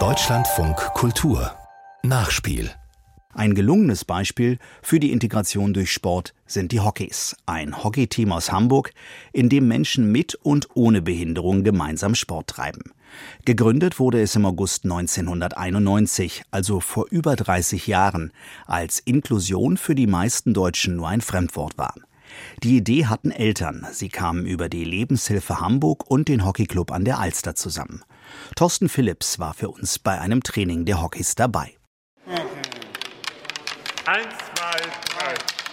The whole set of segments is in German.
Deutschlandfunk Kultur Nachspiel ein gelungenes Beispiel für die Integration durch Sport sind die Hockeys, ein Hockeyteam aus Hamburg, in dem Menschen mit und ohne Behinderung gemeinsam Sport treiben. Gegründet wurde es im August 1991, also vor über 30 Jahren, als Inklusion für die meisten Deutschen nur ein Fremdwort war. Die Idee hatten Eltern. Sie kamen über die Lebenshilfe Hamburg und den Hockeyclub an der Alster zusammen. Thorsten Phillips war für uns bei einem Training der Hockeys dabei. Eins, zwei, drei.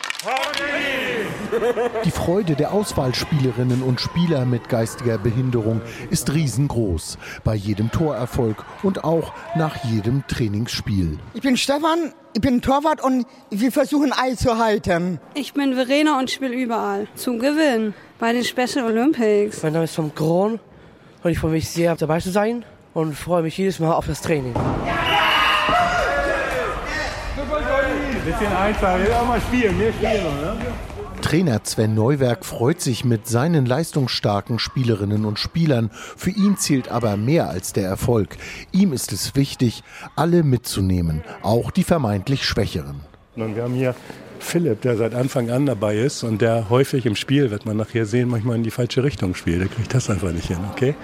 Die Freude der Auswahlspielerinnen und Spieler mit geistiger Behinderung ist riesengroß. Bei jedem Torerfolg und auch nach jedem Trainingsspiel. Ich bin Stefan, ich bin Torwart und wir versuchen Ei zu halten. Ich bin Verena und spiele überall. Zum Gewinn bei den Special Olympics. Mein Name ist Tom Kron und ich freue mich sehr dabei zu sein und freue mich jedes Mal auf das Training. Bisschen einfach, wir auch mal spielen, wir spielen noch, ne? Trainer Sven Neuwerk freut sich mit seinen leistungsstarken Spielerinnen und Spielern. Für ihn zählt aber mehr als der Erfolg. Ihm ist es wichtig, alle mitzunehmen, auch die vermeintlich Schwächeren. Und wir haben hier Philipp, der seit Anfang an dabei ist und der häufig im Spiel, wird man nachher sehen, manchmal in die falsche Richtung spielt. Der kriegt das einfach nicht hin, okay?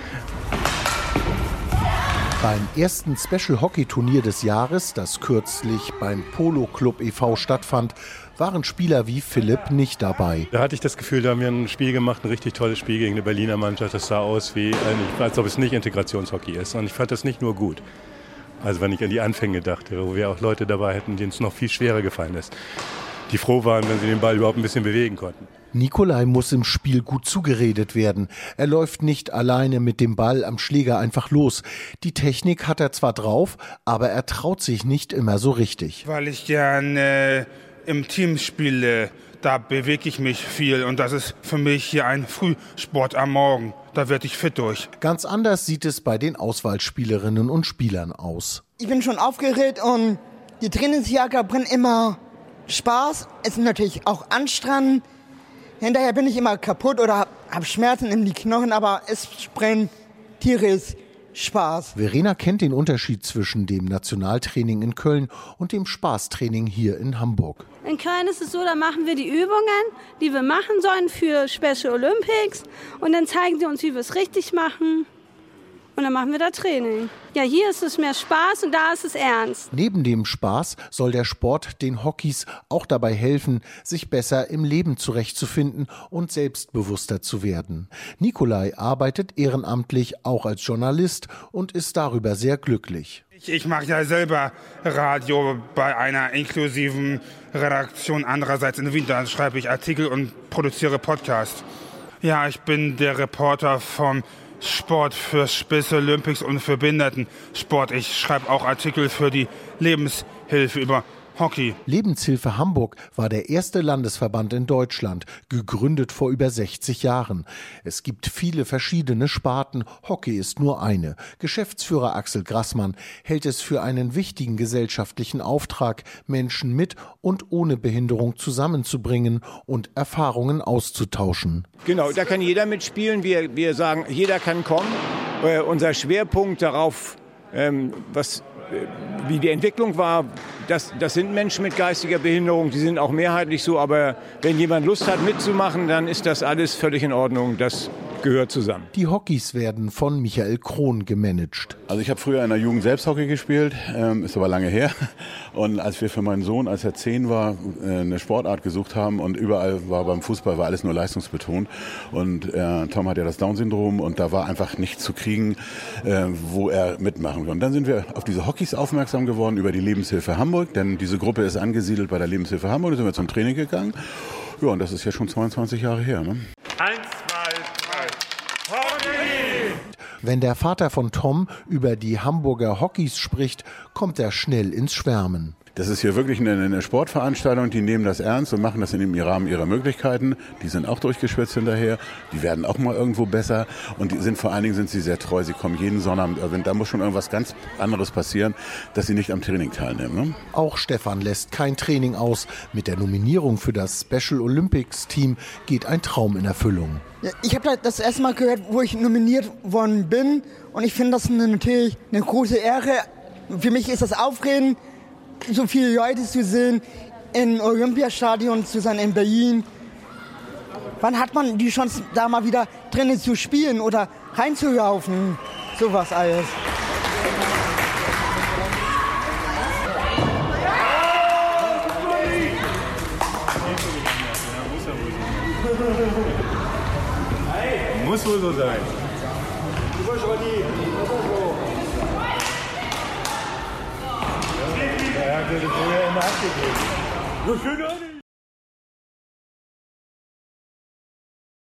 Beim ersten Special Hockey Turnier des Jahres, das kürzlich beim Polo Club e.V. stattfand, waren Spieler wie Philipp nicht dabei. Da hatte ich das Gefühl, da haben wir ein Spiel gemacht, ein richtig tolles Spiel gegen eine Berliner Mannschaft. Das sah aus wie, als ob es nicht Integrationshockey ist. Und ich fand das nicht nur gut. Also wenn ich an die Anfänge dachte, wo wir auch Leute dabei hätten, denen es noch viel schwerer gefallen ist. Die froh waren, wenn sie den Ball überhaupt ein bisschen bewegen konnten. Nikolai muss im Spiel gut zugeredet werden. Er läuft nicht alleine mit dem Ball am Schläger einfach los. Die Technik hat er zwar drauf, aber er traut sich nicht immer so richtig. Weil ich gerne im Team spiele, da bewege ich mich viel und das ist für mich hier ein Frühsport am Morgen. Da werde ich fit durch. Ganz anders sieht es bei den Auswahlspielerinnen und Spielern aus. Ich bin schon aufgeregt und die Trainingsjacke bringt immer Spaß. Es ist natürlich auch anstrengend. Hinterher bin ich immer kaputt oder habe Schmerzen in die Knochen, aber es sprengt tierisch Spaß. Verena kennt den Unterschied zwischen dem Nationaltraining in Köln und dem Spaßtraining hier in Hamburg. In Köln ist es so, da machen wir die Übungen, die wir machen sollen für Special Olympics und dann zeigen sie uns, wie wir es richtig machen und dann machen wir da Training. Ja, hier ist es mehr Spaß und da ist es ernst. Neben dem Spaß soll der Sport den Hockeys auch dabei helfen, sich besser im Leben zurechtzufinden und selbstbewusster zu werden. Nikolai arbeitet ehrenamtlich auch als Journalist und ist darüber sehr glücklich. Ich, ich mache ja selber Radio bei einer inklusiven Redaktion. Andererseits in Wien, da schreibe ich Artikel und produziere Podcasts. Ja, ich bin der Reporter vom Sport für Special Olympics und für Behindertensport. Ich schreibe auch Artikel für die Lebenshilfe über Hockey. Lebenshilfe Hamburg war der erste Landesverband in Deutschland, gegründet vor über 60 Jahren. Es gibt viele verschiedene Sparten, Hockey ist nur eine. Geschäftsführer Axel Grassmann hält es für einen wichtigen gesellschaftlichen Auftrag, Menschen mit und ohne Behinderung zusammenzubringen und Erfahrungen auszutauschen. Genau, da kann jeder mitspielen. Wir, wir sagen, jeder kann kommen. Äh, unser Schwerpunkt darauf, ähm, was wie die Entwicklung war, das, das sind Menschen mit geistiger Behinderung, die sind auch mehrheitlich so, aber wenn jemand Lust hat mitzumachen, dann ist das alles völlig in Ordnung. Das gehört zusammen. Die Hockeys werden von Michael Krohn gemanagt. Also ich habe früher in der Jugend selbst Hockey gespielt, ähm, ist aber lange her. Und als wir für meinen Sohn, als er zehn war, äh, eine Sportart gesucht haben und überall war beim Fußball war alles nur leistungsbetont. Und äh, Tom hat ja das Down-Syndrom und da war einfach nichts zu kriegen, äh, wo er mitmachen will. Und dann sind wir auf diese Hockeys aufmerksam geworden über die Lebenshilfe Hamburg, denn diese Gruppe ist angesiedelt bei der Lebenshilfe Hamburg. Da sind wir zum Training gegangen. Ja, und das ist ja schon 22 Jahre her. Ne? Eins, zwei, drei. Hockey! Wenn der Vater von Tom über die Hamburger Hockeys spricht, kommt er schnell ins Schwärmen. Das ist hier wirklich eine, eine Sportveranstaltung, die nehmen das ernst und machen das in dem Rahmen ihrer Möglichkeiten. Die sind auch durchgeschwitzt hinterher, die werden auch mal irgendwo besser und die sind vor allen Dingen sind sie sehr treu. Sie kommen jeden Sonnabend, äh, da muss schon irgendwas ganz anderes passieren, dass sie nicht am Training teilnehmen. Ne? Auch Stefan lässt kein Training aus. Mit der Nominierung für das Special Olympics Team geht ein Traum in Erfüllung. Ich habe das erste Mal gehört, wo ich nominiert worden bin. Und ich finde das eine, natürlich eine große Ehre. Für mich ist das aufregend, so viele Leute zu sehen, im Olympiastadion zu sein in Berlin. Wann hat man die Chance, da mal wieder drinnen zu spielen oder reinzulaufen? Sowas alles. Muss wohl so sein. Ja, der hat das vorher immer abgegeben.